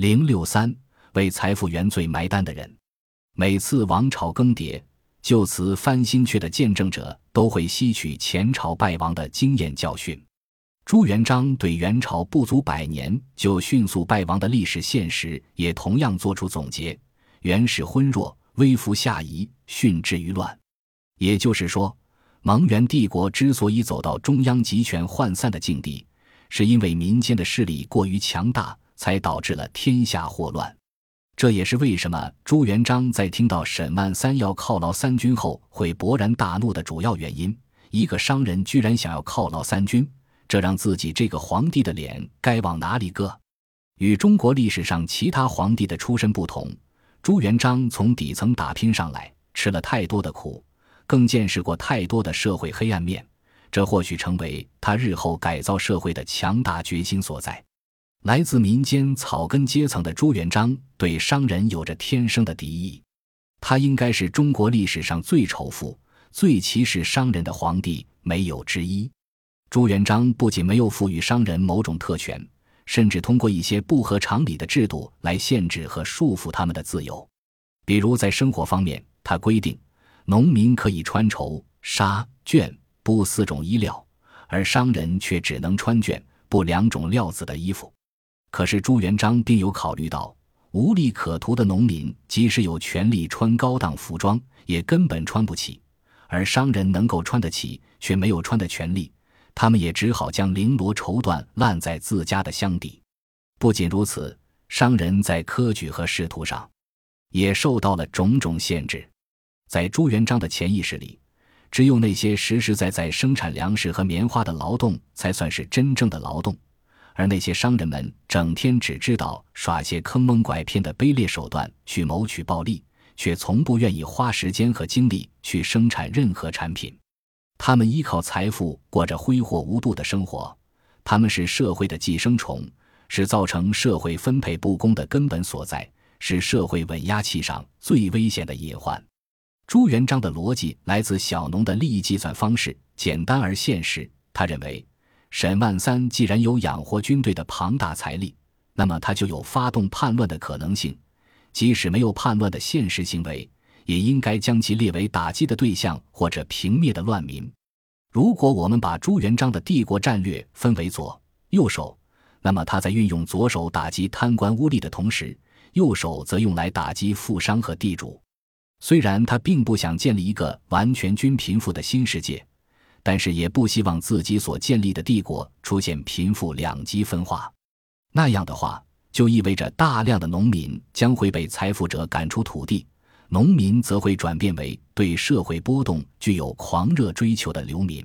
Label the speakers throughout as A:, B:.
A: 零六三为财富原罪埋单的人，每次王朝更迭，就此翻新阙的见证者都会吸取前朝败亡的经验教训。朱元璋对元朝不足百年就迅速败亡的历史现实也同样作出总结：元始昏弱，微服下移，训至于乱。也就是说，蒙元帝国之所以走到中央集权涣散的境地，是因为民间的势力过于强大，才导致了天下祸乱。这也是为什么朱元璋在听到沈万三要犒劳三军后会勃然大怒的主要原因。一个商人居然想要犒劳三军！这让自己这个皇帝的脸该往哪里搁？与中国历史上其他皇帝的出身不同，朱元璋从底层打拼上来，吃了太多的苦，更见识过太多的社会黑暗面，这或许成为他日后改造社会的强大决心所在。来自民间草根阶层的朱元璋对商人有着天生的敌意，他应该是中国历史上最仇富、最歧视商人的皇帝，没有之一。朱元璋不仅没有赋予商人某种特权，甚至通过一些不合常理的制度来限制和束缚他们的自由。比如在生活方面，他规定农民可以穿绸、纱、绢、布四种衣料，而商人却只能穿绢、布两种料子的衣服。可是朱元璋并有考虑到，无利可图的农民即使有权利穿高档服装，也根本穿不起；而商人能够穿得起，却没有穿的权利。他们也只好将绫罗绸缎烂在自家的箱底。不仅如此，商人在科举和仕途上也受到了种种限制。在朱元璋的潜意识里，只有那些实实在在生产粮食和棉花的劳动才算是真正的劳动，而那些商人们整天只知道耍些坑蒙拐骗的卑劣手段去谋取暴利，却从不愿意花时间和精力去生产任何产品。他们依靠财富过着挥霍无度的生活，他们是社会的寄生虫，是造成社会分配不公的根本所在，是社会稳压器上最危险的隐患。朱元璋的逻辑来自小农的利益计算方式，简单而现实。他认为，沈万三既然有养活军队的庞大财力，那么他就有发动叛乱的可能性，即使没有叛乱的现实行为。也应该将其列为打击的对象或者平灭的乱民。如果我们把朱元璋的帝国战略分为左、右手，那么他在运用左手打击贪官污吏的同时，右手则用来打击富商和地主。虽然他并不想建立一个完全均贫富的新世界，但是也不希望自己所建立的帝国出现贫富两极分化。那样的话，就意味着大量的农民将会被财富者赶出土地。农民则会转变为对社会波动具有狂热追求的流民。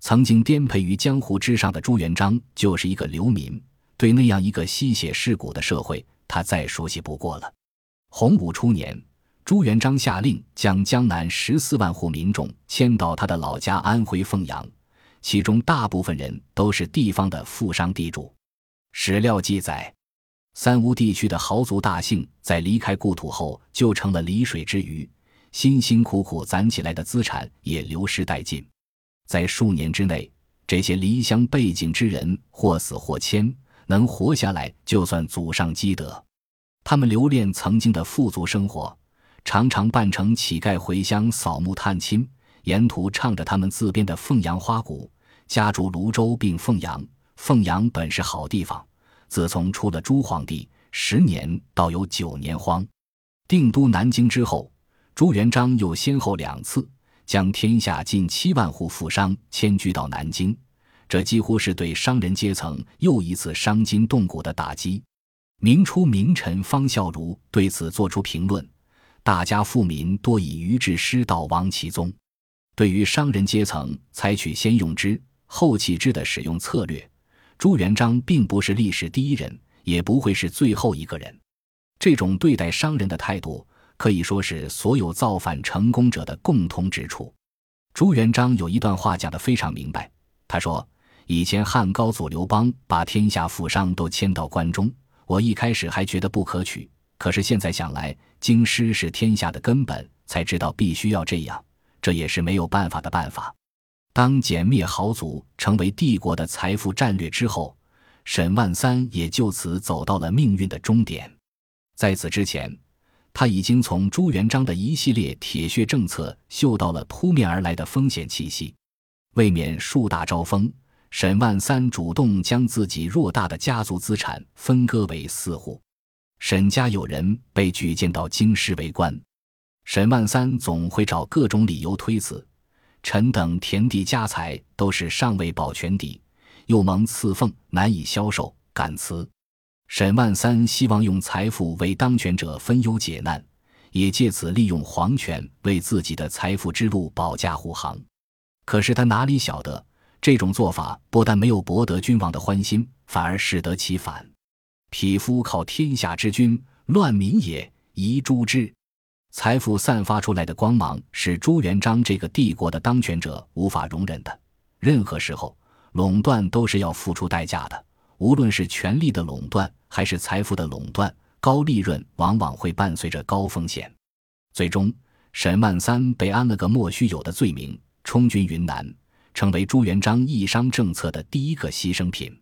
A: 曾经颠沛于江湖之上的朱元璋就是一个流民，对那样一个吸血噬骨的社会，他再熟悉不过了。洪武初年，朱元璋下令将江南十四万户民众迁到他的老家安徽凤阳，其中大部分人都是地方的富商地主。史料记载。三吴地区的豪族大姓，在离开故土后，就成了离水之鱼，辛辛苦苦攒起来的资产也流失殆尽。在数年之内，这些离乡背井之人或死或迁，能活下来就算祖上积德。他们留恋曾经的富足生活，常常扮成乞丐回乡扫墓探亲，沿途唱着他们自编的凤阳花鼓。家住泸州并凤阳，凤阳本是好地方。自从出了朱皇帝，十年倒有九年荒。定都南京之后，朱元璋又先后两次将天下近七万户富商迁居到南京，这几乎是对商人阶层又一次伤筋动骨的打击。明初名臣方孝孺对此作出评论：“大家富民多以愚智失道亡其宗。”对于商人阶层，采取先用之后弃之的使用策略。朱元璋并不是历史第一人，也不会是最后一个人。这种对待商人的态度，可以说是所有造反成功者的共通之处。朱元璋有一段话讲得非常明白，他说：“以前汉高祖刘邦把天下富商都迁到关中，我一开始还觉得不可取，可是现在想来，京师是天下的根本，才知道必须要这样，这也是没有办法的办法。”当歼灭豪族成为帝国的财富战略之后，沈万三也就此走到了命运的终点。在此之前，他已经从朱元璋的一系列铁血政策嗅到了扑面而来的风险气息。为免树大招风，沈万三主动将自己偌大的家族资产分割为四户。沈家有人被举荐到京师为官，沈万三总会找各种理由推辞。臣等田地家财都是尚未保全地，又蒙赐俸难以销售，敢辞。沈万三希望用财富为当权者分忧解难，也借此利用皇权为自己的财富之路保驾护航。可是他哪里晓得，这种做法不但没有博得君王的欢心，反而适得其反。匹夫靠天下之君，乱民也，宜诛之。财富散发出来的光芒是朱元璋这个帝国的当权者无法容忍的。任何时候，垄断都是要付出代价的。无论是权力的垄断，还是财富的垄断，高利润往往会伴随着高风险。最终，沈万三被安了个莫须有的罪名，充军云南，成为朱元璋抑商政策的第一个牺牲品。